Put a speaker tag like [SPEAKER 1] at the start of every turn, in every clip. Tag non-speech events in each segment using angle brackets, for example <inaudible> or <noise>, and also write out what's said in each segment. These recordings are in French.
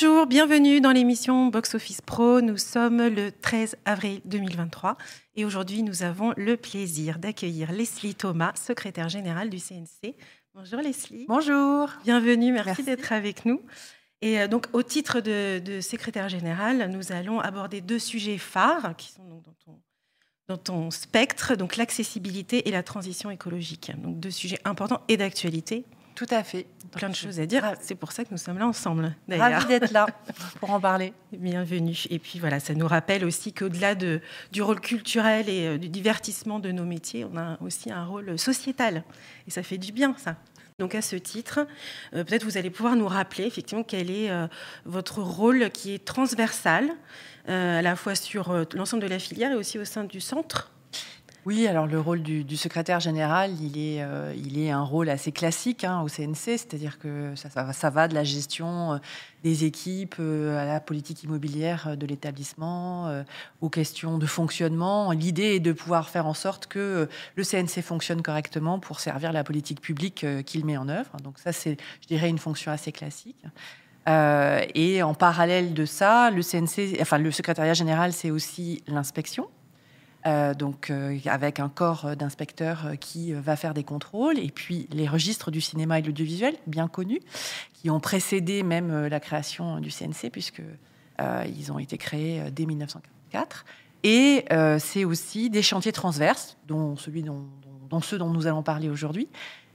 [SPEAKER 1] Bonjour, bienvenue dans l'émission Box Office Pro. Nous sommes le 13 avril 2023 et aujourd'hui nous avons le plaisir d'accueillir Leslie Thomas, secrétaire générale du CNC. Bonjour Leslie.
[SPEAKER 2] Bonjour.
[SPEAKER 1] Bienvenue, merci, d'être avec nous. Et euh, donc au titre de, secrétaire général, nous allons aborder deux sujets phares qui sont dans ton, dans ton spectre, donc l'accessibilité et la transition écologique. Donc deux sujets importants et d'actualité.
[SPEAKER 2] Tout à fait.
[SPEAKER 1] Plein de choses à dire. C'est pour ça que nous sommes là ensemble.
[SPEAKER 2] Ravi d'être là <laughs> pour en parler.
[SPEAKER 1] Bienvenue. Et puis voilà, ça nous rappelle aussi qu'au-delà de, du rôle culturel et euh, du divertissement de nos métiers, on a aussi un rôle sociétal. Et ça fait du bien, ça. Donc à ce titre, euh, peut-être vous allez pouvoir nous rappeler effectivement quel est euh, votre rôle qui est transversal, à la fois sur l'ensemble de la filière et aussi au sein du centre
[SPEAKER 2] oui, alors le rôle du, secrétaire général, il est, euh, il est un rôle assez classique hein, au CNC, c'est-à-dire que ça, va de la gestion euh, des équipes euh, à la politique immobilière de l'établissement, aux questions de fonctionnement. L'idée est de pouvoir faire en sorte que le CNC fonctionne correctement pour servir la politique publique qu'il met en œuvre. Donc ça, c'est, je dirais, une fonction assez classique. et en parallèle de ça, le CNC, enfin le secrétariat général, c'est aussi l'inspection. Euh, donc euh, avec un corps d'inspecteurs euh, qui va faire des contrôles, et puis les registres du cinéma et de l'audiovisuel, bien connus, qui ont précédé même la création du CNC, puisque ils ont été créés dès 1944. Et c'est aussi des chantiers transverses, dont celui dont ceux dont nous allons parler aujourd'hui,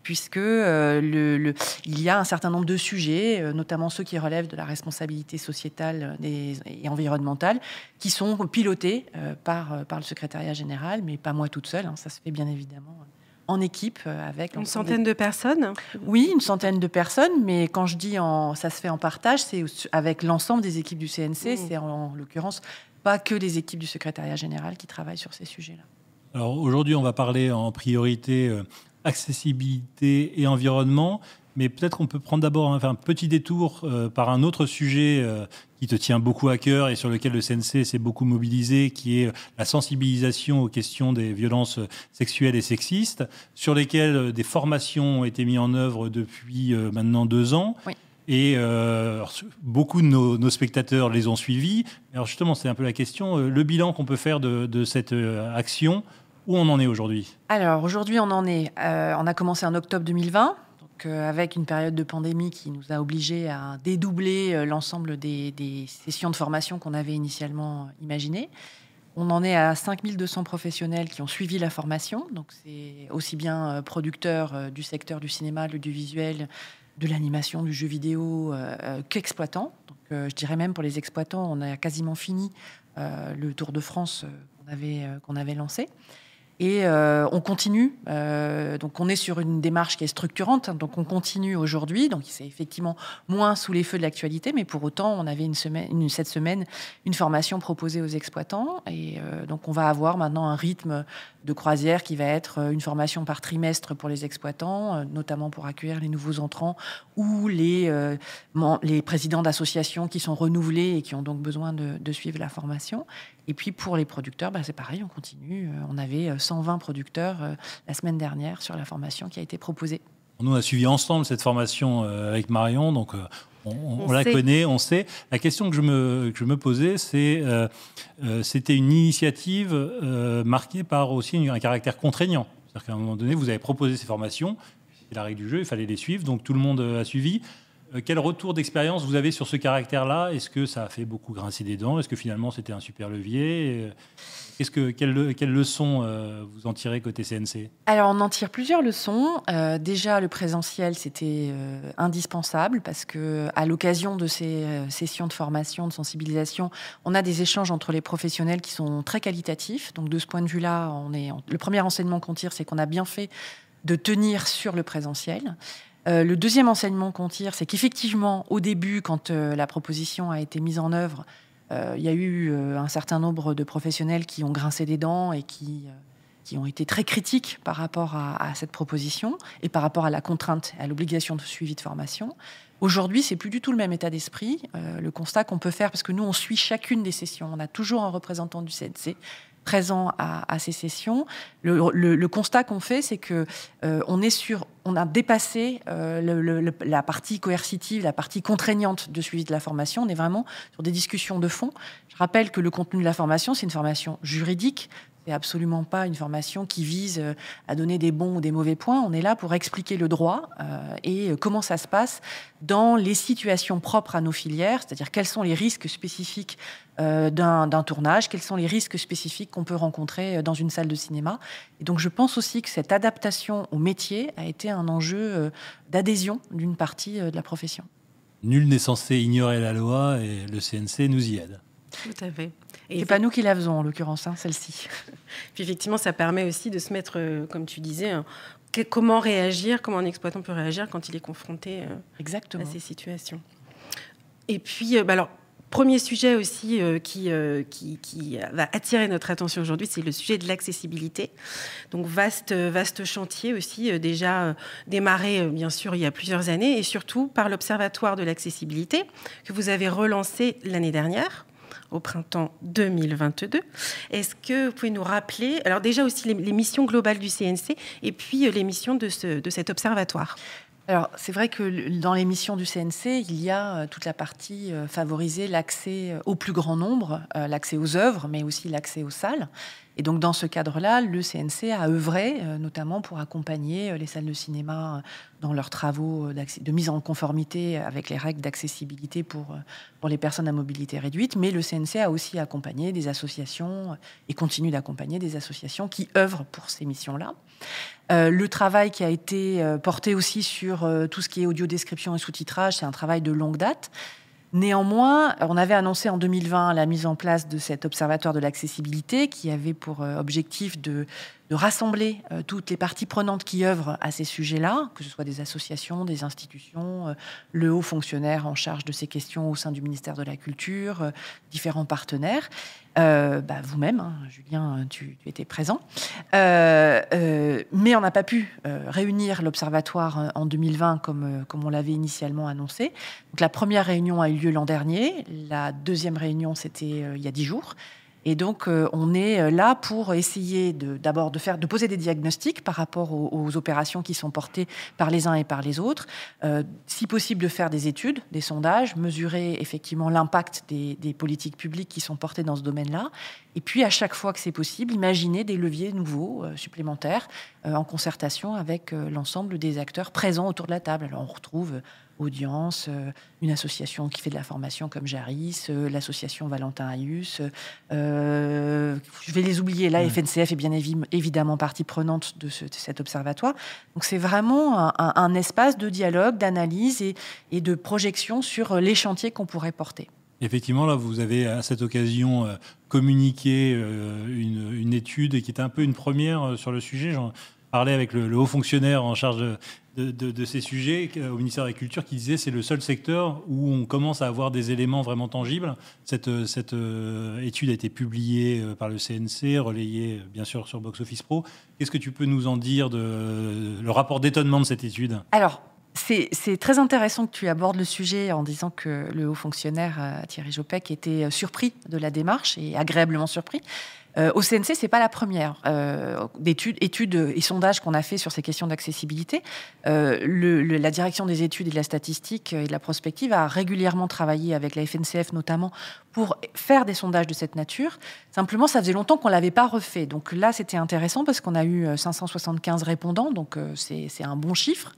[SPEAKER 2] puisque euh, le, il y a un certain nombre de sujets, euh, notamment ceux qui relèvent de la responsabilité sociétale et environnementale, qui sont pilotés euh, par, par le secrétariat général, mais pas moi toute seule. Hein, ça se fait bien évidemment en équipe avec
[SPEAKER 1] une centaine de personnes?
[SPEAKER 2] Oui, une centaine de personnes, mais quand je dis en, ça se fait en partage, c'est avec l'ensemble des équipes du CNC. C'est en, en l'occurrence pas que les équipes du secrétariat général qui travaillent sur ces sujets-là.
[SPEAKER 3] Alors aujourd'hui, on va parler en priorité accessibilité et environnement. Mais peut-être qu'on peut prendre d'abord un, petit détour euh, par un autre sujet euh, qui te tient beaucoup à cœur et sur lequel le CNC s'est beaucoup mobilisé, qui est la sensibilisation aux questions des violences sexuelles et sexistes, sur lesquelles des formations ont été mises en œuvre depuis euh, maintenant deux ans. Et beaucoup de nos, spectateurs les ont suivis. Alors justement, c'est un peu la question, le bilan qu'on peut faire de, de cette action où on en est aujourd'hui?
[SPEAKER 2] Alors aujourd'hui, on en est. Euh, on a commencé en octobre 2020. Donc, euh, avec une période de pandémie qui nous a obligés à dédoubler euh, l'ensemble des, sessions de formation qu'on avait initialement imaginées. On en est à 5200 professionnels qui ont suivi la formation. Donc, c'est aussi bien producteurs du secteur du cinéma, de l'audiovisuel, de l'animation, du jeu vidéo qu'exploitants. Je dirais même pour les exploitants, on a quasiment fini le Tour de France qu'on avait lancé. Et euh, on continue. Euh, donc, on est sur une démarche qui est structurante. Hein, donc, on continue aujourd'hui. Donc, c'est effectivement moins sous les feux de l'actualité, mais pour autant, on avait une semaine, cette semaine une formation proposée aux exploitants. Et euh, donc, on va avoir maintenant un rythme de croisière qui va être une formation par trimestre pour les exploitants, notamment pour accueillir les nouveaux entrants ou les, les présidents d'associations qui sont renouvelés et qui ont donc besoin de suivre la formation. Et puis pour les producteurs, bah, c'est pareil, on continue. Euh, on avait 120 euh, producteurs euh, la semaine dernière sur la formation qui a été proposée.
[SPEAKER 3] Nous, on a suivi ensemble cette formation avec Marion, donc on, la connaît, on sait. La question que je me, que je me posais, c'est c'était une initiative marquée par aussi un caractère contraignant. C'est-à-dire qu'à un moment donné, vous avez proposé ces formations, c'est la règle du jeu, il fallait les suivre, donc tout le monde a suivi. Euh, quel retour d'expérience vous avez sur ce caractère-là? Est-ce que ça a fait beaucoup grincer des dents? Est-ce que finalement c'était un super levier? Qu'est-ce que, quelles, quelle leçons euh, vous en tirez côté CNC
[SPEAKER 2] Alors on en tire plusieurs leçons. Euh, déjà le présentiel c'était indispensable parce que à l'occasion de ces sessions de formation, de sensibilisation, on a des échanges entre les professionnels qui sont très qualitatifs. Donc de ce point de vue-là, on est le premier enseignement qu'on tire, c'est qu'on a bien fait de tenir sur le présentiel. Euh, le deuxième enseignement qu'on tire, c'est qu'effectivement, au début, quand euh, la proposition a été mise en œuvre, euh, il y a eu un certain nombre de professionnels qui ont grincé des dents et qui, qui ont été très critiques par rapport à, cette proposition et par rapport à la contrainte, à l'obligation de suivi de formation. Aujourd'hui, c'est plus du tout le même état d'esprit. le constat qu'on peut faire, parce que nous, on suit chacune des sessions, on a toujours un représentant du CNC présents à, ces sessions. Le, constat qu'on fait, c'est que on est sur, on a dépassé la partie coercitive, la partie contraignante de suivi de la formation. On est vraiment sur des discussions de fond. Je rappelle que le contenu de la formation, c'est une formation juridique, c'est absolument pas une formation qui vise euh, à donner des bons ou des mauvais points. On est là pour expliquer le droit euh, et euh, comment ça se passe dans les situations propres à nos filières, c'est-à-dire quels sont les risques spécifiques d'un tournage, quels sont les risques spécifiques qu'on peut rencontrer dans une salle de cinéma. Et donc je pense aussi que cette adaptation au métier a été un enjeu d'adhésion d'une partie de la profession.
[SPEAKER 3] Nul n'est censé ignorer la loi et le CNC nous y aide.
[SPEAKER 1] Tout à fait.
[SPEAKER 2] Et c'est pas nous qui la faisons en l'occurrence, hein, celle-ci.
[SPEAKER 1] Puis effectivement, ça permet aussi de se mettre, euh, comme tu disais, hein, comment réagir, comment un exploitant peut réagir quand il est confronté euh,
[SPEAKER 2] Exactement.
[SPEAKER 1] à ces situations. Et puis, euh, bah alors, premier sujet aussi qui, qui, qui, va attirer notre attention aujourd'hui, c'est le sujet de l'accessibilité. Donc vaste, vaste chantier aussi, déjà démarré bien sûr il y a plusieurs années, et surtout par l'Observatoire de l'accessibilité que vous avez relancé l'année dernière au printemps 2022. Est-ce que vous pouvez nous rappeler, alors déjà aussi les, missions globales du CNC et puis euh, les missions de, ce, de cet observatoire?
[SPEAKER 2] Alors, c'est vrai que dans les missions du CNC, il y a euh, toute la partie euh, favoriser l'accès au plus grand nombre, l'accès aux œuvres, mais aussi l'accès aux salles. Et donc, dans ce cadre-là, le CNC a œuvré euh, notamment pour accompagner euh, les salles de cinéma euh, dans leurs travaux de mise en conformité avec les règles d'accessibilité pour, pour les personnes à mobilité réduite. Mais le CNC a aussi accompagné des associations et continue d'accompagner des associations qui œuvrent pour ces missions-là. le travail qui a été porté aussi sur tout ce qui est audio description et sous-titrage, c'est un travail de longue date. Néanmoins, on avait annoncé en 2020 la mise en place de cet observatoire de l'accessibilité qui avait pour euh, objectif de, rassembler euh, toutes les parties prenantes qui œuvrent à ces sujets-là, que ce soit des associations, des institutions, euh, le haut fonctionnaire en charge de ces questions au sein du ministère de la Culture, différents partenaires. Euh, bah, vous-même, hein, Julien, tu, étais présent. Euh, euh, mais on n'a pas pu réunir l'Observatoire en 2020 comme, comme on l'avait initialement annoncé. Donc la première réunion a eu lieu l'an dernier. La deuxième réunion, c'était il y a dix jours. Et donc, euh, on est euh, là pour essayer d'abord de, poser des diagnostics par rapport aux, opérations qui sont portées par les uns et par les autres. Euh, si possible, de faire des études, des sondages, mesurer effectivement l'impact des, des, politiques publiques qui sont portées dans ce domaine-là. Et puis, à chaque fois que c'est possible, imaginer des leviers nouveaux, supplémentaires, en concertation avec l'ensemble des acteurs présents autour de la table. Alors, on retrouve Audience, euh, une association qui fait de la formation comme Jaris, euh, l'association Valentin Ayus. Euh, je vais les oublier. Là, FNCF est bien évidemment partie prenante de, cet observatoire. Donc c'est vraiment un, espace de dialogue, d'analyse et, de projection sur les chantiers qu'on pourrait porter.
[SPEAKER 3] Effectivement, là, vous avez à cette occasion communiqué une, étude qui était un peu une première sur le sujet. Parlais avec le, haut fonctionnaire en charge de, ces sujets au ministère de la Culture qui disait c'est le seul secteur où on commence à avoir des éléments vraiment tangibles. Cette, cette euh, étude a été publiée euh, par le CNC, relayée euh, bien sûr sur Box Office Pro. Qu'est-ce que tu peux nous en dire de le rapport d'étonnement de cette étude?
[SPEAKER 2] Alors, c'est très intéressant que tu abordes le sujet en disant que le haut fonctionnaire Thierry Jopek était surpris de la démarche et agréablement surpris. Euh, au CNC, c'est pas la première euh, d'études, études et sondages qu'on a fait sur ces questions d'accessibilité. Euh, la direction des études et de la statistique et de la prospective a régulièrement travaillé avec la FNCF notamment pour faire des sondages de cette nature. Simplement, ça faisait longtemps qu'on l'avait pas refait. Donc là, c'était intéressant parce qu'on a eu 575 répondants, donc c'est un bon chiffre.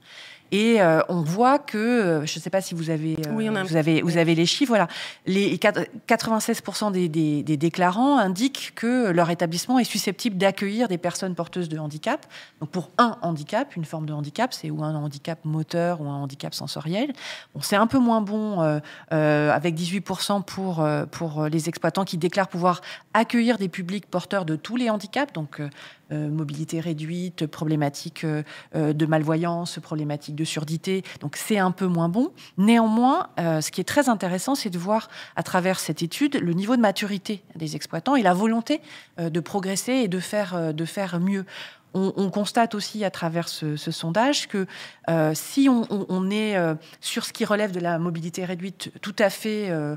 [SPEAKER 2] Et euh, on voit que, euh, je ne sais pas si vous avez, euh, vous, avez vous avez les chiffres, voilà, les 96% des, des, déclarants indiquent que leur établissement est susceptible d'accueillir des personnes porteuses de handicap. Donc pour un handicap, une forme de handicap, c'est ou un handicap moteur ou un handicap sensoriel. Bon, c'est un peu moins bon avec 18% pour, pour les exploitants qui déclarent pouvoir accueillir des publics porteurs de tous les handicaps, donc mobilité réduite, problématique euh, euh, de malvoyance, problématique de surdité. Donc c'est un peu moins bon. Néanmoins, ce qui est très intéressant, c'est de voir à travers cette étude le niveau de maturité des exploitants et la volonté de progresser et de faire, de faire mieux on, constate aussi à travers ce, sondage que euh, si on, est euh, sur ce qui relève de la mobilité réduite tout à fait, euh,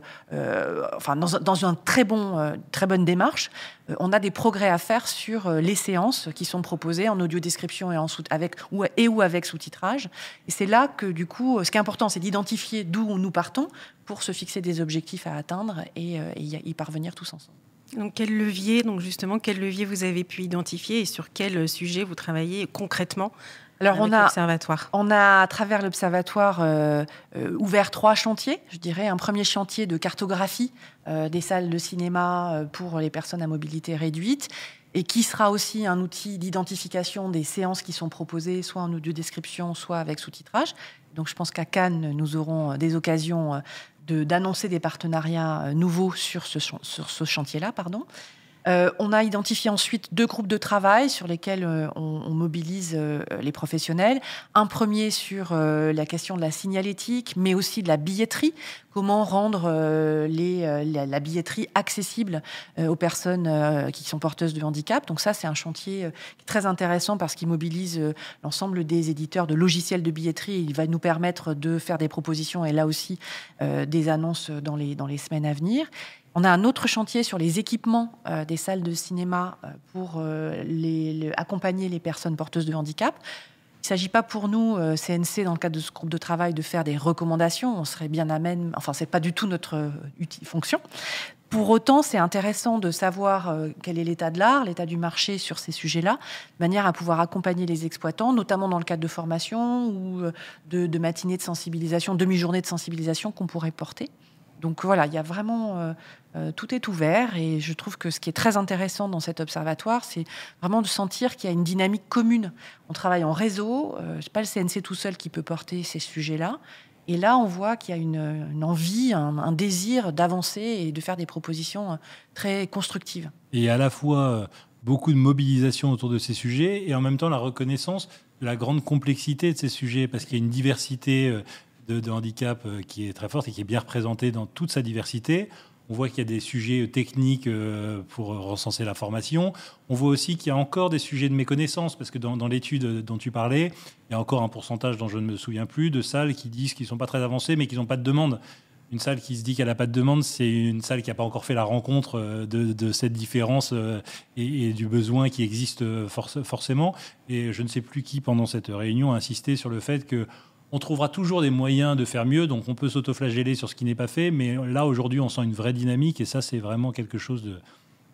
[SPEAKER 2] enfin dans, une très, bon, très bonne démarche, on a des progrès à faire sur les séances qui sont proposées en audio description et, avec, ou, et ou avec sous-titrage. Et c'est là que du coup, ce qui est important, c'est d'identifier d'où nous partons pour se fixer des objectifs à atteindre et y parvenir tous ensemble.
[SPEAKER 1] Donc, quel levier, donc justement, quel levier vous avez pu identifier et sur quel sujet vous travaillez concrètement
[SPEAKER 2] alors on a, on a à travers l'observatoire euh, euh, ouvert trois chantiers, je dirais. Un premier chantier de cartographie euh, des salles de cinéma pour les personnes à mobilité réduite et qui sera aussi un outil d'identification des séances qui sont proposées, soit en audio description, soit avec sous-titrage. Donc je pense qu'à Cannes, nous aurons des occasions d'annoncer des partenariats euh, nouveaux sur ce, sur ce chantier-là. pardon. Euh, on a identifié ensuite deux groupes de travail sur lesquels euh, on, mobilise les professionnels. Un premier sur la question de la signalétique, mais aussi de la billetterie. Comment rendre la, billetterie accessible aux personnes qui sont porteuses de handicap. Donc ça, c'est un chantier très intéressant parce qu'il mobilise l'ensemble des éditeurs de logiciels de billetterie. Il va nous permettre de faire des propositions et là aussi des annonces dans les semaines à venir. On a un autre chantier sur les équipements euh, des salles de cinéma euh, pour euh, les, accompagner les personnes porteuses de handicap. Il ne s'agit pas pour nous, CNC, dans le cadre de ce groupe de travail, de faire des recommandations. On serait bien amène. Enfin, ce n'est pas du tout notre fonction. Pour autant, c'est intéressant de savoir quel est l'état de l'art, l'état du marché sur ces sujets-là, de manière à pouvoir accompagner les exploitants, notamment dans le cadre de formation ou de, de matinées de sensibilisation, demi-journée de sensibilisation qu'on pourrait porter. Donc voilà, il y a vraiment euh, euh, tout est ouvert et je trouve que ce qui est très intéressant dans cet observatoire, c'est vraiment de sentir qu'il y a une dynamique commune. On travaille en réseau, euh, c'est pas le CNC tout seul qui peut porter ces sujets-là. Et là, on voit qu'il y a une, envie, un, désir d'avancer et de faire des propositions très constructives.
[SPEAKER 3] Et à la fois beaucoup de mobilisation autour de ces sujets et en même temps la reconnaissance de la grande complexité de ces sujets parce qu'il y a une diversité de, handicap euh, qui est très forte et qui est bien représentée dans toute sa diversité. On voit qu'il y a des sujets techniques euh, pour recenser la formation. On voit aussi qu'il y a encore des sujets de méconnaissance, parce que dans, l'étude dont tu parlais, il y a encore un pourcentage dont je ne me souviens plus de salles qui disent qu'ils ne sont pas très avancées, mais qu'ils n'ont pas de demande. Une salle qui se dit qu'elle n'a pas de demande, c'est une salle qui n'a pas encore fait la rencontre euh, de, cette différence et, du besoin qui existe forcément. Et je ne sais plus qui, pendant cette réunion, a insisté sur le fait que on trouvera toujours des moyens de faire mieux, donc on peut s'autoflageller sur ce qui n'est pas fait, mais là aujourd'hui on sent une vraie dynamique et ça c'est vraiment quelque chose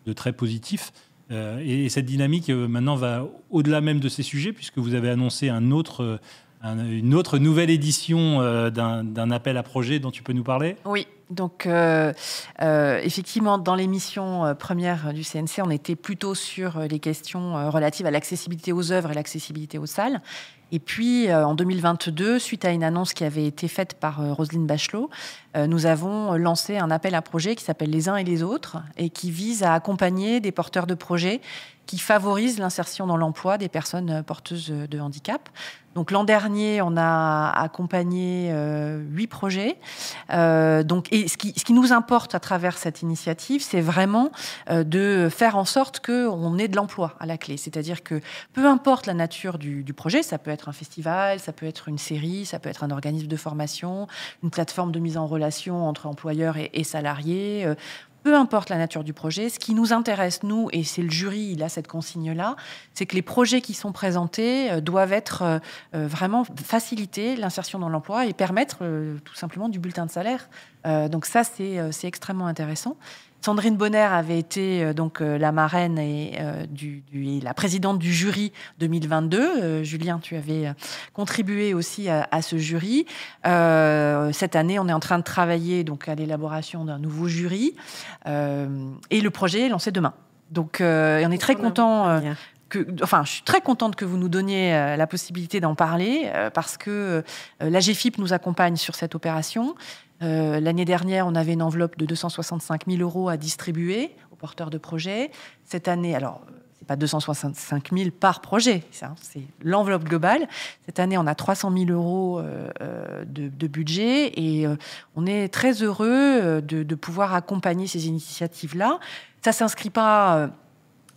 [SPEAKER 3] de, très positif. Euh, et, cette dynamique euh, maintenant va au-delà même de ces sujets puisque vous avez annoncé autre, une autre nouvelle édition euh, d'un appel à projet dont tu peux nous parler?
[SPEAKER 2] Oui, donc effectivement dans l'émission première du CNC on était plutôt sur les questions relatives à l'accessibilité aux œuvres et l'accessibilité aux salles. Et puis, euh, en 2022, suite à une annonce qui avait été faite par euh, Roselyne Bachelot, euh, nous avons lancé un appel à projet qui s'appelle Les uns et les autres et qui vise à accompagner des porteurs de projets qui favorisent l'insertion dans l'emploi des personnes porteuses de handicap. Donc l'an dernier, on a accompagné euh, huit projets. Euh, donc, et ce qui, ce qui, nous importe à travers cette initiative, c'est vraiment euh, de faire en sorte qu'on ait de l'emploi à la clé. C'est-à-dire que peu importe la nature du, du, projet, ça peut être un festival, ça peut être une série, ça peut être un organisme de formation, une plateforme de mise en relation entre employeurs et, et salariés peu importe la nature du projet, ce qui nous intéresse, nous, et c'est le jury, il a cette consigne-là, c'est que les projets qui sont présentés euh, doivent être euh, euh, vraiment faciliter l'insertion dans l'emploi et permettre tout simplement du bulletin de salaire. Donc ça, c'est extrêmement intéressant. Sandrine Bonner avait été euh, donc euh, la marraine et, euh, du, la présidente du jury 2022. Julien, tu avais contribué aussi à, ce jury. cette année, on est en train de travailler donc à l'élaboration d'un nouveau jury et le projet est lancé demain. Donc, on est très content. Que, enfin, je suis très contente que vous nous donniez la possibilité d'en parler parce que la GFIP nous accompagne sur cette opération. Euh, l'année dernière, on avait une enveloppe de 265 000 euros à distribuer aux porteurs de projets. Cette année, alors, c'est pas 265 000 par projet, c'est l'enveloppe globale. Cette année, on a 300 000 euros euh, euh, de, budget et on est très heureux de, pouvoir accompagner ces initiatives-là. Ça s'inscrit pas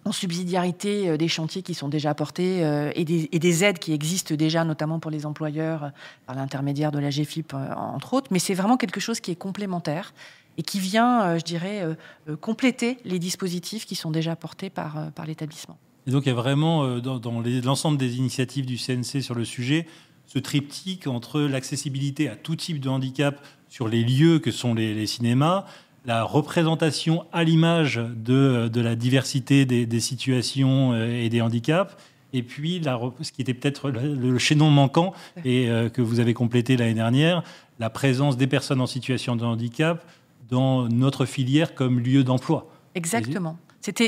[SPEAKER 2] en subsidiarité des chantiers qui sont déjà portés et des, aides qui existent déjà, notamment pour les employeurs, par l'intermédiaire de la GFIP, entre autres. Mais c'est vraiment quelque chose qui est complémentaire et qui vient, je dirais, compléter les dispositifs qui sont déjà portés par, l'établissement.
[SPEAKER 3] Et donc il y a vraiment, dans, dans l'ensemble des initiatives du CNC sur le sujet, ce triptyque entre l'accessibilité à tout type de handicap sur les lieux que sont les, cinémas, la représentation à l'image de, de, la diversité des, situations euh, et des handicaps, et puis ce qui était peut-être le, chaînon manquant et euh, que vous avez complété l'année dernière, la présence des personnes en situation de handicap dans notre filière comme lieu d'emploi.
[SPEAKER 2] Exactement.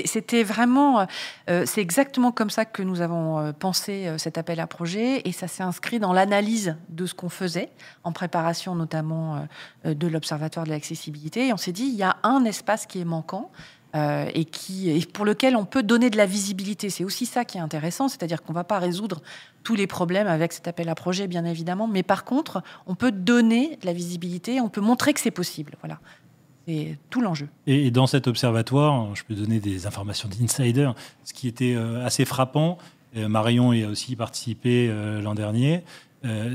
[SPEAKER 2] C'était vraiment, euh, c'est exactement comme ça que nous avons euh, pensé euh, cet appel à projet et ça s'est inscrit dans l'analyse de ce qu'on faisait en préparation notamment de l'Observatoire de l'accessibilité. Et on s'est dit, il y a un espace qui est manquant. et, qui, et pour lequel on peut donner de la visibilité. C'est aussi ça qui est intéressant, c'est-à-dire qu'on ne va pas résoudre tous les problèmes avec cet appel à projet, bien évidemment, mais par contre, on peut donner de la visibilité, on peut montrer que c'est possible. Voilà. C'est tout l'enjeu.
[SPEAKER 3] Et dans cet observatoire, je peux donner des informations d'insider, ce qui était euh, assez frappant, euh, Marion y a aussi participé euh, l'an dernier,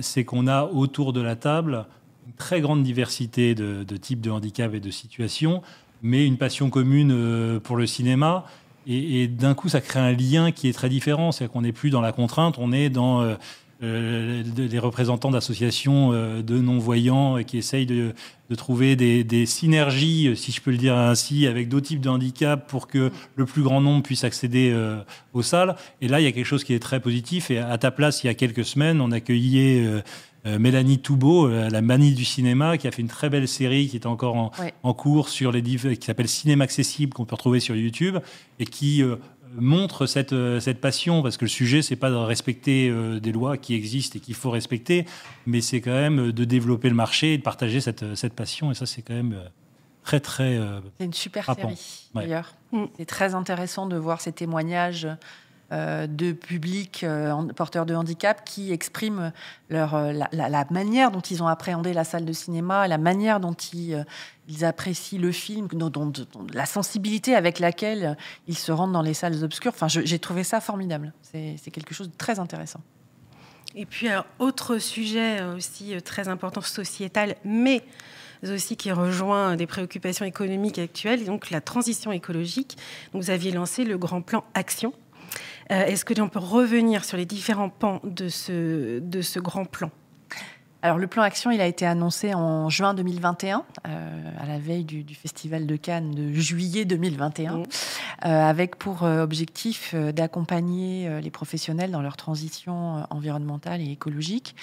[SPEAKER 3] c'est qu'on a autour de la table une très grande diversité de, types de handicap et de situations, mais une passion commune pour le cinéma. Et, et d'un coup, ça crée un lien qui est très différent. C'est qu'on n'est plus dans la contrainte, on est dans euh, des représentants d'associations euh, de non-voyants qui essayent de, trouver des, synergies, si je peux le dire ainsi, avec d'autres types de handicaps pour que le plus grand nombre puisse accéder euh, aux salles. Et là, il y a quelque chose qui est très positif. Et à ta place, il y a quelques semaines, on accueillait Mélanie Toubeau, la manie du cinéma, qui a fait une très belle série qui est encore en, cours sur les qui s'appelle Cinéma accessible qu'on peut retrouver sur YouTube et qui montre cette, euh, cette passion, parce que le sujet, c'est pas de respecter euh, des lois qui existent et qu'il faut respecter, mais c'est quand même de développer le marché et de partager cette, cette passion. Et ça, c'est quand même euh, très, très.
[SPEAKER 2] c'est une super série, d'ailleurs. Mm. C'est très intéressant de voir ces témoignages euh, de publics euh, porteurs de handicap qui expriment leur, euh, la, manière dont ils ont appréhendé la salle de cinéma, la manière dont ils, apprécient le film, dont, la sensibilité avec laquelle ils se rendent dans les salles obscures. Enfin, j'ai trouvé ça formidable. C'est quelque chose de très intéressant.
[SPEAKER 1] Et puis, autre sujet aussi très important, sociétal, mais aussi qui rejoint des préoccupations économiques actuelles, donc la transition écologique. vous aviez lancé le grand plan Action euh, est-ce que l'on peut revenir sur les différents pans de ce, de ce grand plan?
[SPEAKER 2] Alors le plan action, il a été annoncé en juin 2021, euh, à la veille du, Festival de Cannes de juillet 2021, mmh. euh, avec pour objectif d'accompagner les professionnels dans leur transition environnementale et écologique.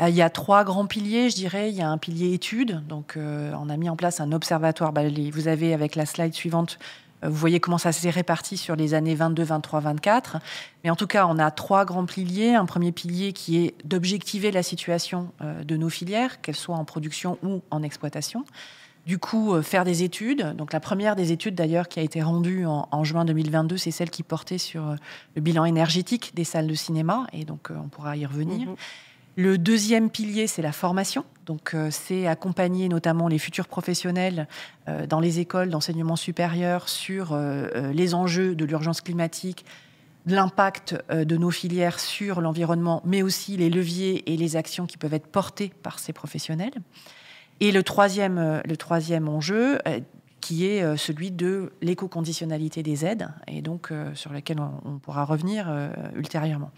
[SPEAKER 2] Il y a trois grands piliers, je dirais. Il y a un pilier études, donc on a mis en place un observatoire. Bah, vous avez avec la slide suivante vous voyez comment ça s'est réparti sur les années 22, 23, 24. Mais en tout cas, on a trois grands piliers. Un premier pilier qui est d'objectiver la situation euh, de nos filières, qu'elles soient en production ou en exploitation. Du coup, euh, faire des études. Donc la première des études d'ailleurs qui a été rendue en, juin 2022, c'est celle qui portait sur euh, le bilan énergétique des salles de cinéma. Et donc on pourra y revenir. Mm-hmm. Le deuxième pilier, c'est la formation. Donc, euh, c'est accompagner notamment les futurs professionnels euh, dans les écoles d'enseignement supérieur sur euh, les enjeux de l'urgence climatique, l'impact de nos filières sur l'environnement, mais aussi les leviers et les actions qui peuvent être portées par ces professionnels. Et le troisième, le troisième enjeu, qui est celui de l'éco-conditionnalité des aides, et donc sur lequel on, pourra revenir ultérieurement.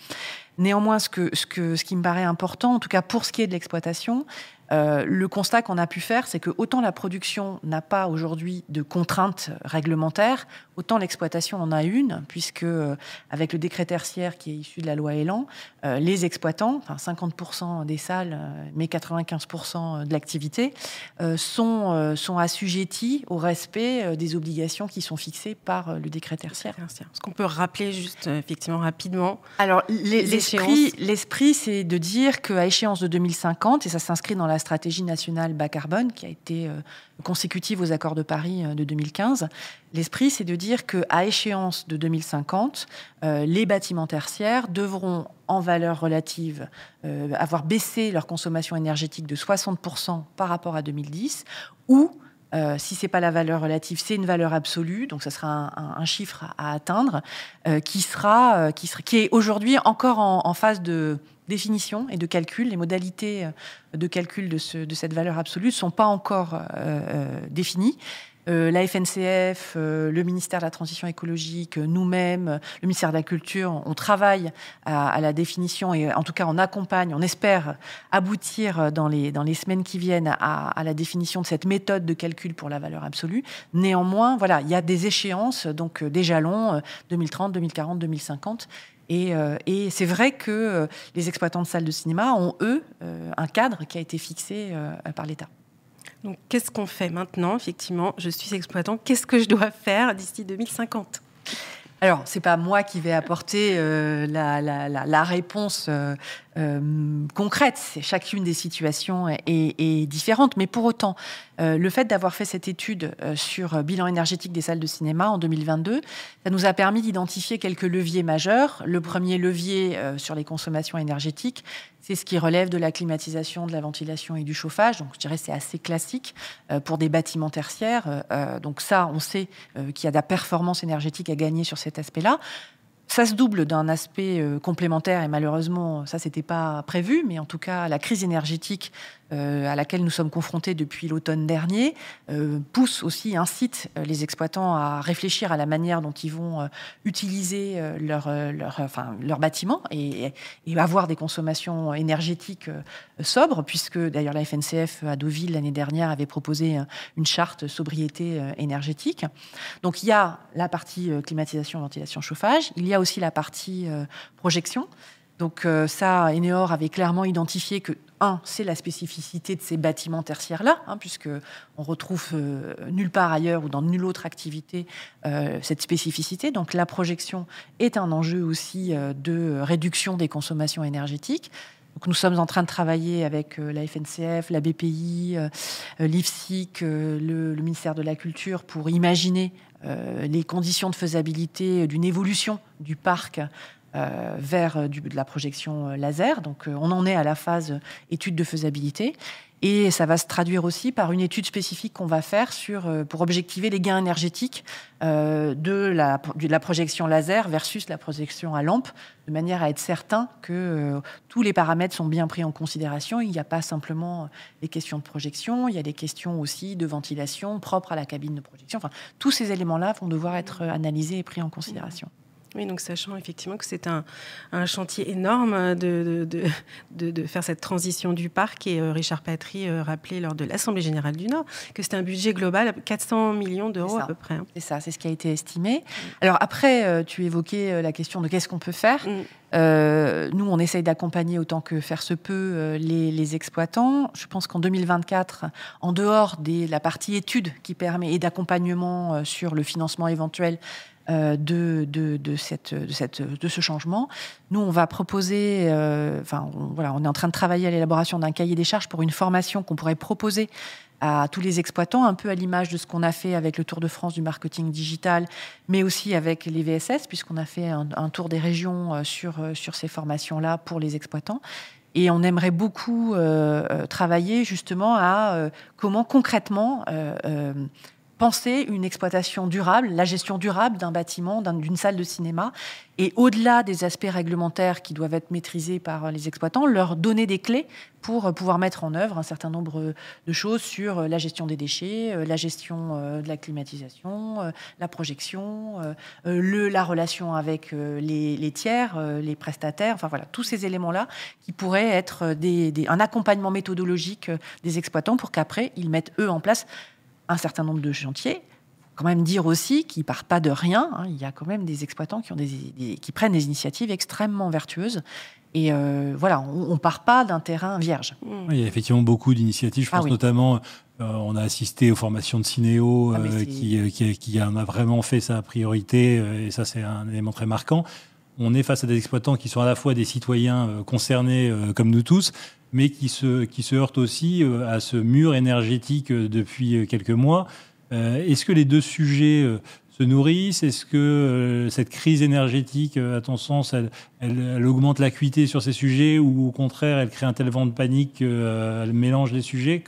[SPEAKER 2] Néanmoins, ce, qui me paraît important, en tout cas pour ce qui est de l'exploitation, euh, le constat qu'on a pu faire, c'est que autant la production n'a pas aujourd'hui de contraintes réglementaires, autant l'exploitation en a une, puisque euh, avec le décret tertiaire qui est issu de la loi Elan, euh, les exploitants, enfin 50% des salles, mais 95% de l'activité, sont, sont assujettis au respect des obligations qui sont fixées par le décret tertiaire.
[SPEAKER 1] Est-ce qu'on peut rappeler juste effectivement rapidement
[SPEAKER 2] Alors l'esprit, l'esprit, c'est de dire qu'à échéance de 2050, et ça s'inscrit dans la stratégie nationale bas carbone qui a été euh, consécutive aux accords de Paris euh, de 2015. L'esprit, c'est de dire qu'à échéance de 2050, euh, les bâtiments tertiaires devront, en valeur relative, avoir baissé leur consommation énergétique de 60% par rapport à 2010 ou Euh, si c'est pas la valeur relative, c'est une valeur absolue. Donc, ce sera un, chiffre à, atteindre qui est aujourd'hui encore en, phase de définition et de calcul. Les modalités de calcul de, de cette valeur absolue ne sont pas encore définies. Euh, la FNCF, euh, le ministère de la Transition écologique, nous-mêmes, le ministère de la Culture, on travaille à, la définition et en tout cas on accompagne, on espère aboutir dans les, semaines qui viennent à, la définition de cette méthode de calcul pour la valeur absolue. Néanmoins, voilà, il y a des échéances, donc euh, des jalons 2030, 2040, 2050. Et, et c'est vrai que les exploitants de salles de cinéma ont, eux, un cadre qui a été fixé par l'État.
[SPEAKER 1] Donc, qu'est-ce qu'on fait maintenant Effectivement, je suis exploitant. Qu'est-ce que je dois faire d'ici 2050
[SPEAKER 2] alors, c'est pas moi qui vais apporter euh, la, réponse euh, euh, concrète. Chacune des situations est, différente, mais pour autant, le fait d'avoir fait cette étude sur bilan énergétique des salles de cinéma en 2022, ça nous a permis d'identifier quelques leviers majeurs. Le premier levier sur les consommations énergétiques, c'est ce qui relève de la climatisation, de la ventilation et du chauffage. Donc, je dirais c'est assez classique euh, pour des bâtiments tertiaires. Euh, euh, donc ça, on sait qu'il y a de la performance énergétique à gagner sur cet aspect-là. Ça se double d'un aspect complémentaire et malheureusement, ça c'était pas prévu, mais en tout cas, la crise énergétique à laquelle nous sommes confrontés depuis l'automne dernier euh, pousse aussi, incite les exploitants à réfléchir à la manière dont ils vont utiliser leur, leur, enfin, leur bâtiment et, avoir des consommations énergétiques sobres, puisque d'ailleurs la FNCF à Deauville l'année dernière avait proposé une charte sobriété énergétique. Donc il y a la partie climatisation, ventilation, chauffage, il y a aussi la partie euh, projection. Donc euh, ça, Eneor avait clairement identifié que, un, c'est la spécificité de ces bâtiments tertiaires-là, hein, puisque on retrouve euh, nulle part ailleurs ou dans nulle autre activité cette spécificité. Donc la projection est un enjeu aussi de réduction des consommations énergétiques. Donc nous sommes en train de travailler avec la FNCF, la BPI, l'IFSIC, le, ministère de la Culture pour imaginer euh, les conditions de faisabilité d'une évolution du parc euh, vers de la projection euh, laser. Donc on en est à la phase étude de faisabilité. Et ça va se traduire aussi par une étude spécifique qu'on va faire sur, pour objectiver les gains énergétiques de, la, projection laser versus la projection à lampe, de manière à être certain que tous les paramètres sont bien pris en considération. Il n'y a pas simplement les questions de projection, il y a des questions aussi de ventilation propre à la cabine de projection. Enfin, tous ces éléments-là vont devoir être analysés et pris en considération.
[SPEAKER 1] Oui, donc sachant effectivement que c'est un, chantier énorme de, de, faire cette transition du parc, et euh, Richard Patry euh, rappelait lors de l'Assemblée générale du Nord que c'est un budget global à 400 millions d'euros à peu près. Hein.
[SPEAKER 2] C'est ça, c'est ce qui a été estimé. Alors après, euh, tu évoquais la question de qu'est-ce qu'on peut faire. Mm. nous, on essaye d'accompagner autant que faire se peut les, exploitants. Je pense qu'en 2024, en dehors de la partie étude qui permet et d'accompagnement sur le financement éventuel euh, de, de, cette, de, cette, de, ce changement. Nous, on va proposer, euh, enfin, on, voilà, on est en train de travailler à l'élaboration d'un cahier des charges pour une formation qu'on pourrait proposer à tous les exploitants, un peu à l'image de ce qu'on a fait avec le Tour de France du marketing digital, mais aussi avec les VSS, puisqu'on a fait un, tour des régions euh, sur, sur ces formations-là pour les exploitants. Et on aimerait beaucoup travailler justement à comment concrètement penser une exploitation durable, la gestion durable d'un bâtiment, d'une salle de cinéma, et au-delà des aspects réglementaires qui doivent être maîtrisés par les exploitants, leur donner des clés pour pouvoir mettre en œuvre un certain nombre de choses sur la gestion des déchets, euh, la gestion euh, de la climatisation, euh, la projection, la relation avec les, tiers, les prestataires, enfin voilà, tous ces éléments-là qui pourraient être un accompagnement méthodologique des exploitants pour qu'après, ils mettent eux en place un certain nombre de chantiers. Quand même dire aussi qu'ils partent pas de rien. Hein. Il y a quand même des exploitants qui, ont des, qui prennent des initiatives extrêmement vertueuses. Et euh, voilà, on, ne part pas d'un terrain vierge.
[SPEAKER 3] il y a effectivement beaucoup d'initiatives. Je ah pense notamment, euh, on a assisté aux formations de Cinéo, ah, euh, qui, qui, qui, en a vraiment fait sa priorité, et ça c'est un élément très marquant. On est face à des exploitants qui sont à la fois des citoyens concernés comme nous tous, mais qui se, qui se heurte aussi euh, à ce mur énergétique euh, depuis euh, quelques mois. Est-ce que les deux sujets se nourrissent? Est-ce que cette crise énergétique, à ton sens, elle, elle, augmente l'acuité sur ces sujets ou au contraire, elle crée un tel vent de panique qu'elle mélange les sujets?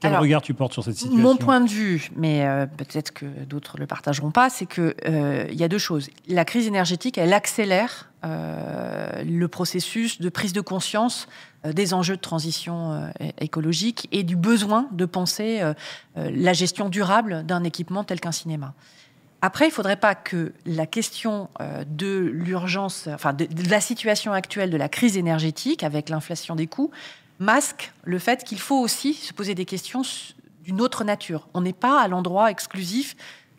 [SPEAKER 3] Quel regard tu portes sur cette situation
[SPEAKER 2] Mon point de vue, mais euh, peut-être que d'autres le partageront pas, c'est que euh, il y a deux choses. La crise énergétique, elle accélère euh, le processus de prise de conscience des enjeux de transition écologique et du besoin de penser la gestion durable d'un équipement tel qu'un cinéma. Après, il ne faudrait pas que la question de l'urgence, enfin de, la situation actuelle de la crise énergétique avec l'inflation des coûts, masque le fait qu'il faut aussi se poser des questions d'une autre nature. On n'est pas à l'endroit exclusif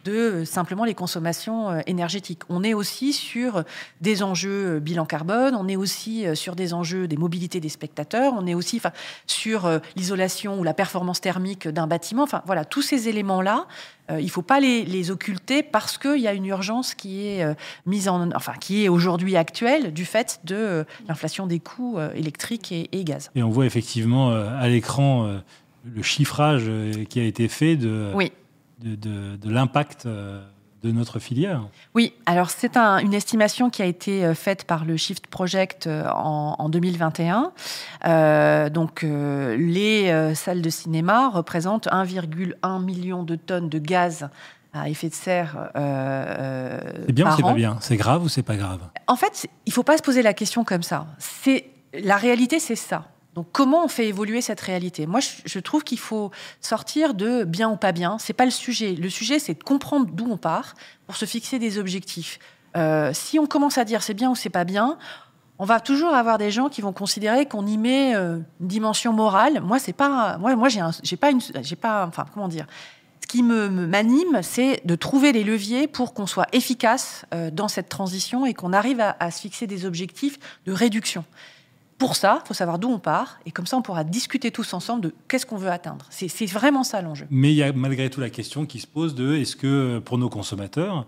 [SPEAKER 2] de euh, simplement les consommations euh, énergétiques. On est aussi sur des enjeux euh, bilan carbone, on est aussi sur des enjeux des mobilités des spectateurs, on est aussi sur l'isolation ou la performance thermique d'un bâtiment. Enfin voilà, tous ces éléments-là, il ne faut pas les, occulter parce qu'il y a une urgence qui est mise en, enfin qui est aujourd'hui actuelle du fait de l'inflation des coûts électriques et, et, gaz.
[SPEAKER 3] Et on voit effectivement à l'écran le chiffrage qui a été fait de.
[SPEAKER 2] Oui
[SPEAKER 3] de, l'impact euh, de notre filière.
[SPEAKER 2] Oui, alors c'est une estimation qui a été euh, faite par le Shift Project euh, en, 2021. donc les salles de cinéma représentent 1,1 million de tonnes de gaz à effet de serre.
[SPEAKER 3] c'est bien ou c'est pas bien? C'est grave ou c'est pas grave?
[SPEAKER 2] En fait, il faut pas se poser la question comme ça. C'est la réalité, c'est ça. Donc comment on fait évoluer cette réalité? Moi, je, trouve qu'il faut sortir de bien ou pas bien. C'est pas le sujet. Le sujet, c'est de comprendre d'où on part pour se fixer des objectifs. Euh, si on commence à dire c'est bien ou c'est pas bien, on va toujours avoir des gens qui vont considérer qu'on y met euh, une dimension morale. Moi, c'est pas. Moi, moi, j'ai pas une. J'ai pas. Enfin, comment dire? Ce qui me m'anime, c'est de trouver les leviers pour qu'on soit efficace euh, dans cette transition et qu'on arrive à se fixer des objectifs de réduction. Pour ça, il faut savoir d'où on part, et comme ça, on pourra discuter tous ensemble de qu'est-ce qu'on veut atteindre. C'est vraiment ça l'enjeu.
[SPEAKER 3] Mais il y a malgré tout la question qui se pose de est-ce que pour nos consommateurs,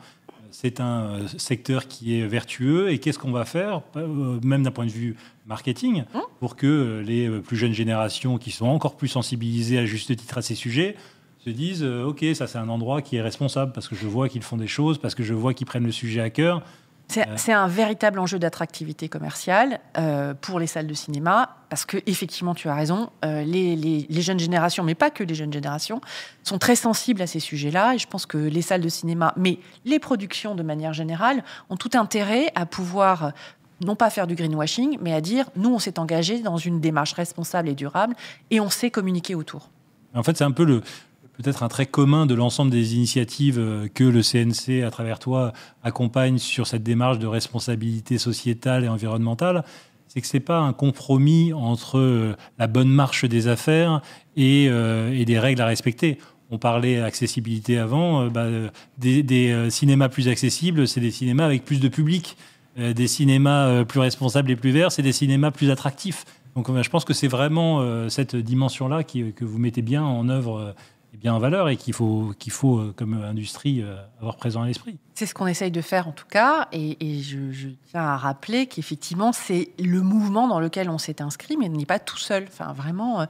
[SPEAKER 3] c'est un euh, secteur qui est vertueux et qu'est-ce qu'on va faire, euh, même d'un point de vue marketing, hum pour que les plus jeunes générations qui sont encore plus sensibilisées à juste titre à ces sujets se disent euh, ok ça c'est un endroit qui est responsable parce que je vois qu'ils font des choses parce que je vois qu'ils prennent le sujet à cœur
[SPEAKER 2] c'est un véritable enjeu d'attractivité commerciale euh, pour les salles de cinéma, parce que effectivement, tu as raison, euh, les, jeunes générations, mais pas que les jeunes générations, sont très sensibles à ces sujets-là. Et je pense que les salles de cinéma, mais les productions de manière générale, ont tout intérêt à pouvoir non pas faire du greenwashing, mais à dire nous, on s'est engagé dans une démarche responsable et durable, et on sait communiquer autour.
[SPEAKER 3] En fait, c'est un peu le, peut-être un trait commun de l'ensemble des initiatives euh, que le CNC, à travers toi, accompagne sur cette démarche de responsabilité sociétale et environnementale, c'est que ce n'est pas un compromis entre euh, la bonne marche des affaires euh, et, des règles à respecter. On parlait accessibilité avant, bah, des, cinémas plus accessibles, c'est des cinémas avec plus de public. des cinémas plus responsables et plus verts, c'est des cinémas plus attractifs. Donc je pense que c'est vraiment cette dimension-là que vous mettez bien en œuvre bien en valeur et qu'il faut, faut euh, comme industrie, euh, avoir présent à l'esprit.
[SPEAKER 2] C'est ce qu'on essaye de faire en tout cas. Et, je, tiens à rappeler qu'effectivement, c'est le mouvement dans lequel on s'est inscrit, mais on n'est pas tout seul. Enfin, vraiment,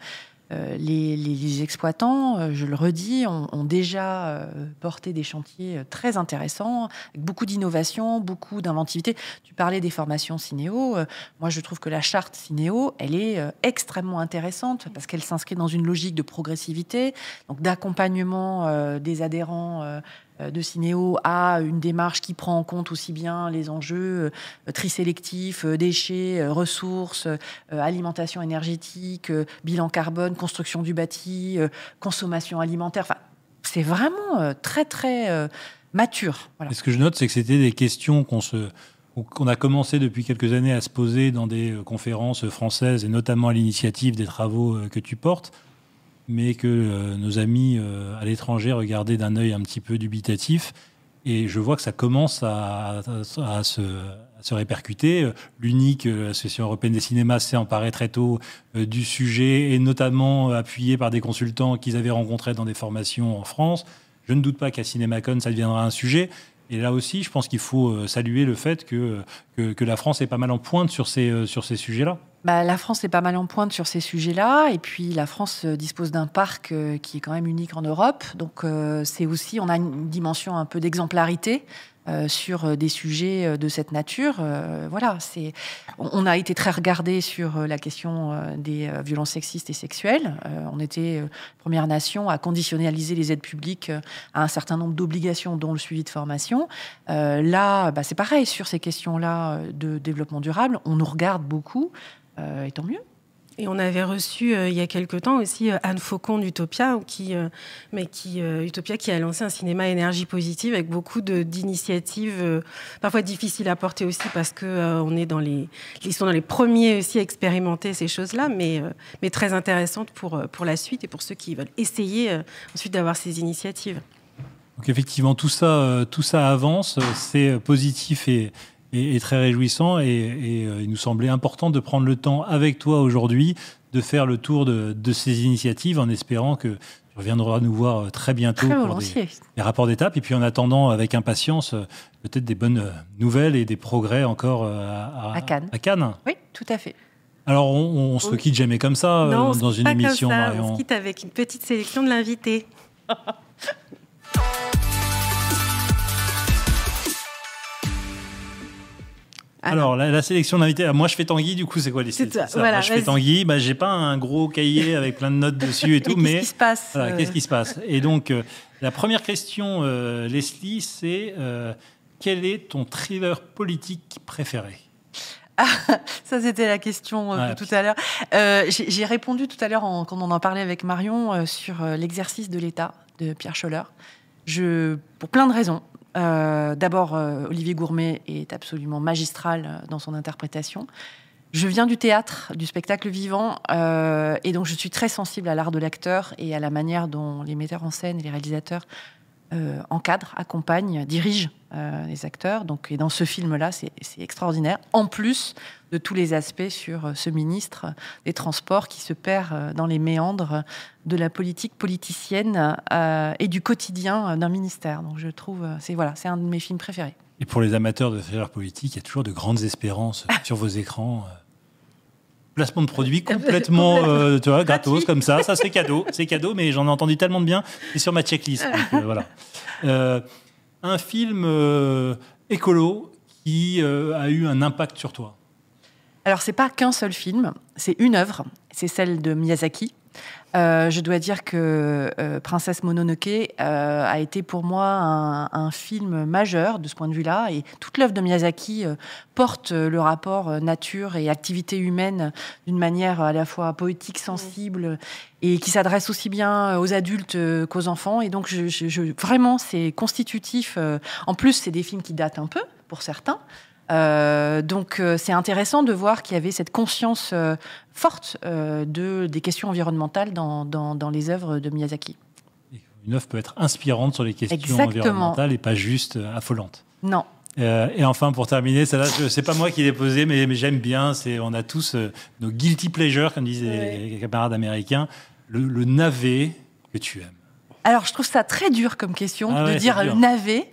[SPEAKER 2] euh, euh, les, exploitants, euh, je le redis, ont, déjà euh, porté des chantiers très intéressants, avec beaucoup d'innovation, beaucoup d'inventivité. Tu parlais des formations Cinéo. moi, je trouve que la charte Cinéo, elle est extrêmement intéressante parce qu'elle s'inscrit dans une logique de progressivité, donc d'accompagnement des adhérents de Cinéo à une démarche qui prend en compte aussi bien les enjeux euh, tri sélectifs, euh, déchets, ressources, alimentation énergétique, bilan carbone, construction du bâti, consommation alimentaire. Enfin, c'est vraiment très très mature.
[SPEAKER 3] ce que je note, c'est que c'était des questions qu'on se qu'on a commencé depuis quelques années à se poser dans des conférences françaises et notamment à l'initiative des travaux que tu portes mais que euh, nos amis euh, à l'étranger regardaient d'un œil un petit peu dubitatif. Et je vois que ça commence à, se, répercuter. L'unique euh, Association européenne des cinémas s'est emparée très tôt du sujet et notamment appuyé par des consultants qu'ils avaient rencontrés dans des formations en France. Je ne doute pas qu'à CinémaCon, ça deviendra un sujet. Et là aussi, je pense qu'il faut saluer le fait que, que, la France est pas mal en pointe sur ces, sur ces sujets-là.
[SPEAKER 2] Bah, la France est pas mal en pointe sur ces sujets-là. Et puis, la France euh, dispose d'un parc euh, qui est quand même unique en Europe. Donc, euh, c'est aussi, on a une dimension un peu d'exemplarité sur des sujets de cette nature. voilà, c'est. On a été très regardé sur la question des violences sexistes et sexuelles. on était première nation à conditionnaliser les aides publiques à un certain nombre d'obligations, dont le suivi de formation. là, bah, c'est pareil sur ces questions-là de développement durable. On nous regarde beaucoup, et tant mieux.
[SPEAKER 1] Et on avait reçu euh, il y a quelque temps aussi euh, Anne Faucon d'Utopia, qui, euh, mais qui, Utopia qui a lancé un cinéma énergie positive avec beaucoup d'initiatives, parfois difficiles à porter aussi parce que on est dans les, ils sont dans les premiers aussi à expérimenter ces choses-là, mais, mais très intéressantes pour, pour la suite et pour ceux qui veulent essayer ensuite d'avoir ces initiatives.
[SPEAKER 3] Donc effectivement, tout ça, tout ça avance, c'est positif et, et, très réjouissant. Et, euh, il nous semblait important de prendre le temps avec toi aujourd'hui de faire le tour de, ces initiatives en espérant que tu reviendras nous voir euh, très bientôt pour des, rapports d'étape. Et puis en attendant, avec impatience, euh, peut-être des bonnes nouvelles et des progrès encore à,
[SPEAKER 2] Cannes.
[SPEAKER 3] à, Cannes.
[SPEAKER 2] Oui, tout à fait.
[SPEAKER 3] Alors, on, on se quitte jamais comme ça dans une émission,
[SPEAKER 1] On se quitte avec une petite sélection de l'invité. <laughs>
[SPEAKER 3] Alors, la, sélection d'invités. Moi, je fais Tanguy, du coup, c'est quoi les ça, Moi, je fais Tanguy. Bah, j'ai pas un gros cahier avec plein de notes <laughs> dessus et tout, mais
[SPEAKER 2] qu'est-ce qui se passe
[SPEAKER 3] euh Qu'est-ce qui se passe? Et donc, euh, la première question, euh, Leslie, c'est quel est ton thriller politique préféré?
[SPEAKER 2] Ah, <laughs> ça, c'était la question de tout à l'heure. j'ai répondu tout à l'heure quand on en parlait avec Marion sur l'exercice de l'État de Pierre Scholler. Je, pour plein de raisons. Euh, d'abord, euh, Olivier Gourmet est absolument magistral euh, dans son interprétation. Je viens du théâtre, du spectacle vivant, et donc je suis très sensible à l'art de l'acteur et à la manière dont les metteurs en scène et les réalisateurs euh, encadre, accompagne, dirige euh, les acteurs. Donc, et dans ce film-là, c'est extraordinaire. En plus de tous les aspects sur euh, ce ministre des Transports qui se perd dans les méandres de la politique politicienne et du quotidien d'un ministère. Donc, je trouve, c'est voilà, c'est un de mes films préférés.
[SPEAKER 3] Et pour les amateurs de thriller politique, il y a toujours de grandes espérances sur vos écrans placement de produits <laughs> complètement euh, tu vois, gratos comme ça. Ça, c'est cadeau. C'est cadeau, mais j'en ai entendu tellement de bien. C'est sur ma checklist. Euh, voilà. Euh, un film écolo qui a eu un impact sur toi
[SPEAKER 2] Alors, c'est pas qu'un seul film, c'est une œuvre. C'est celle de Miyazaki. Euh, je dois dire que euh, Princesse Mononoke euh, a été pour moi un, film majeur de ce point de vue-là. Et toute l'œuvre de Miyazaki porte le rapport nature et activité humaine d'une manière à la fois poétique, sensible et qui s'adresse aussi bien aux adultes qu'aux enfants. Et donc, je, vraiment, c'est constitutif. En plus, c'est des films qui datent un peu pour certains. Euh, donc euh, c'est intéressant de voir qu'il y avait cette conscience euh, forte de, des questions environnementales dans, dans, les œuvres de Miyazaki.
[SPEAKER 3] Une œuvre peut être inspirante sur les questions environnementales et pas juste affolante.
[SPEAKER 2] Non.
[SPEAKER 3] et enfin, pour terminer, celle-là, c'est pas moi qui l'ai posée, mais, mais j'aime bien. C'est, on a tous nos guilty pleasures, comme disent les, camarades américains. Le, navet que tu aimes.
[SPEAKER 2] Alors, je trouve ça très dur comme question ah de dire le navet.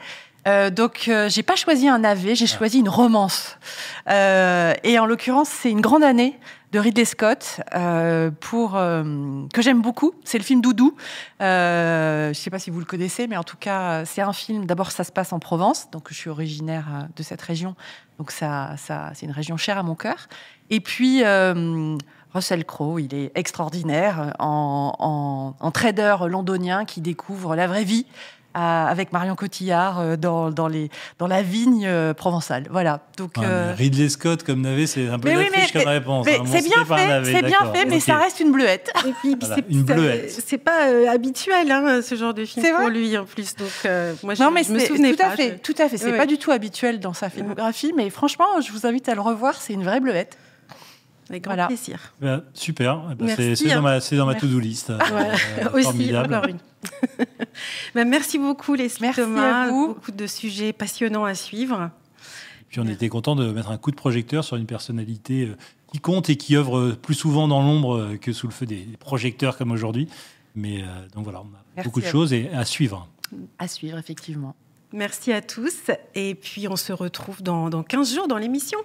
[SPEAKER 2] Euh, donc, euh, j'ai pas choisi un AV, j'ai ah. choisi une romance. Euh, et en l'occurrence, c'est une grande année de Ridley Scott pour que j'aime beaucoup. C'est le film Doudou. je sais pas si vous le connaissez, mais en tout cas, c'est un film. D'abord, ça se passe en Provence, donc je suis originaire de cette région, donc ça, ça c'est une région chère à mon cœur. Et puis. Russell Crowe, il est extraordinaire en, en, trader londonien qui découvre la vraie vie avec Marion Cotillard euh, dans, dans, les, dans la vigne euh, provençale. Voilà.
[SPEAKER 3] Donc, euh, Ridley Scott comme navet, c'est un peu la oui, comme réponse.
[SPEAKER 2] Hein. c'est bien fait, c'est bien fait, mais ça reste une bleuette.
[SPEAKER 1] Et puis, une bleuette. C'est pas habituel hein, ce genre de film pour lui en plus. Donc moi, je, non, mais me souvenais
[SPEAKER 2] tout à fait, tout à fait. C'est pas du tout habituel dans sa filmographie, mais franchement, je vous invite à le revoir. C'est une vraie bleuette.
[SPEAKER 1] Avec grand plaisir.
[SPEAKER 3] Ben, super. Ben, c'est dans ma, dans ma to-do list. <laughs>
[SPEAKER 1] Aussi, encore une. <laughs> Ben, merci beaucoup, les merci Thomas. Beaucoup de sujets passionnants à suivre.
[SPEAKER 3] Puis on était content de mettre un coup de projecteur sur une personnalité euh, qui compte et qui œuvre plus souvent dans l'ombre euh, que sous le feu des projecteurs comme aujourd'hui. Mais euh, donc voilà, on a beaucoup de choses et à suivre.
[SPEAKER 2] À suivre, effectivement.
[SPEAKER 1] Merci à tous. Et puis on se retrouve dans, dans 15 jours dans l'émission.